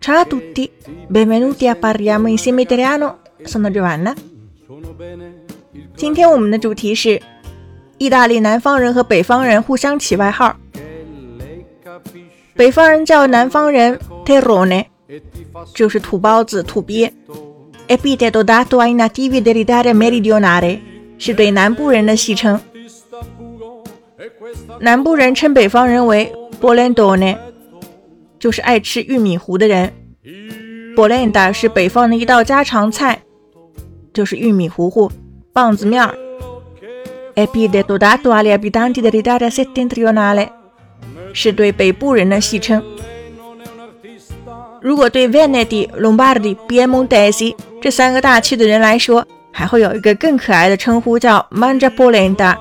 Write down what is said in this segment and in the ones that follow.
Ciao a tutti, benvenuti a Parliamo insieme italiano. Sono Giovanna。今天我们的主题是意大利南方人和北方人互相起外号。北方人叫南方人 terrone，就是土包子、土鳖。Epiteto dato ai nativi dell'Italia meridionale，是对南部人的戏称。南部人称北方人为 bolendone， 就是爱吃玉米糊的人。bolenda 是北方的一道家常菜，就是玉米糊糊、棒子面儿。Epiteto dato agli abitanti dell'Italia settentrionale，是对北部人的戏称。如果对 Veneti、Lombardi、b i e m o n t e s i 这三个大区的人来说，还会有一个更可爱的称呼，叫 Mangia Polenta，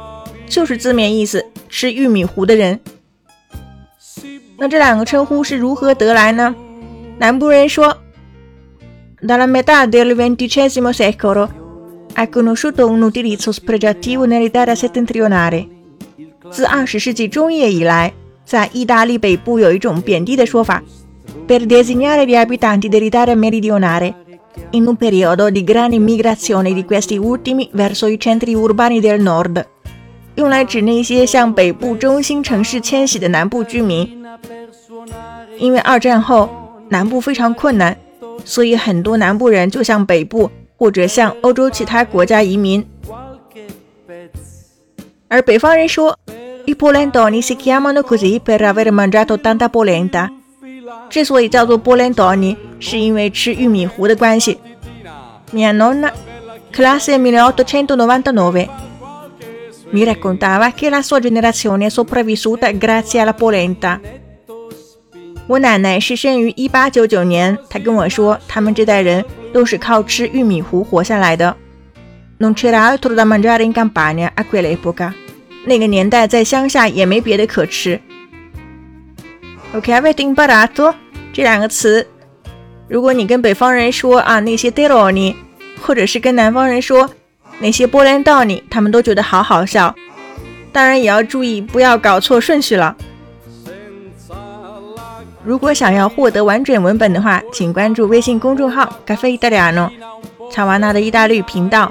就是字面意思吃玉米糊的人。那这两个称呼是如何得来呢？南部人说：Dalla metà del XX secolo è conosciuto un utilizzo spregiativo nell'Italia settentrionale。自二十世纪中叶以来，在意大利北部有一种贬低的说法。per designare gli abitanti dell'Italia meridionale, in un periodo di grande migrazione di questi ultimi verso i centri urbani del nord， 用来指那些向北部中心城市迁徙的南部居民。因为二战后南部非常困难，所以很多南部人就向北部或者向欧洲其他国家移民。而北方人说，i polentoni si chiamano così per aver mangiato tanta polenta。之所以叫做波兰多尼，是因为吃玉米糊的关系。Mia nonna, classe milleottocentonovantanove, mi raccontava che la sua generazione è sopravvissuta grazie alla polenta。我奶奶是生于一八九九年，她跟我说，他们这代人都是靠吃玉米糊活下来的。Non c'era altro da mangiare in campagna a quell'epoca。那个年代在乡下也没别的可吃。OK，avete imparato 这两个词。如果你跟北方人说啊那些 deroni，或者是跟南方人说 那些波兰道尼，他们都觉得好好笑。当然也要注意不要搞错顺序了。如果想要获得完整文本的话，请关注微信公众号 “cafe italiano” 乔瓦纳的意大利频道。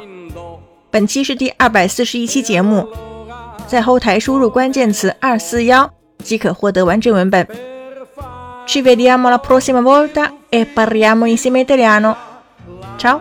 本期是第二百四十一期节目，在后台输入关键词“二四幺”即可获得完整文本。Ci vediamo la prossima volta e parliamo insieme italiano. Ciao!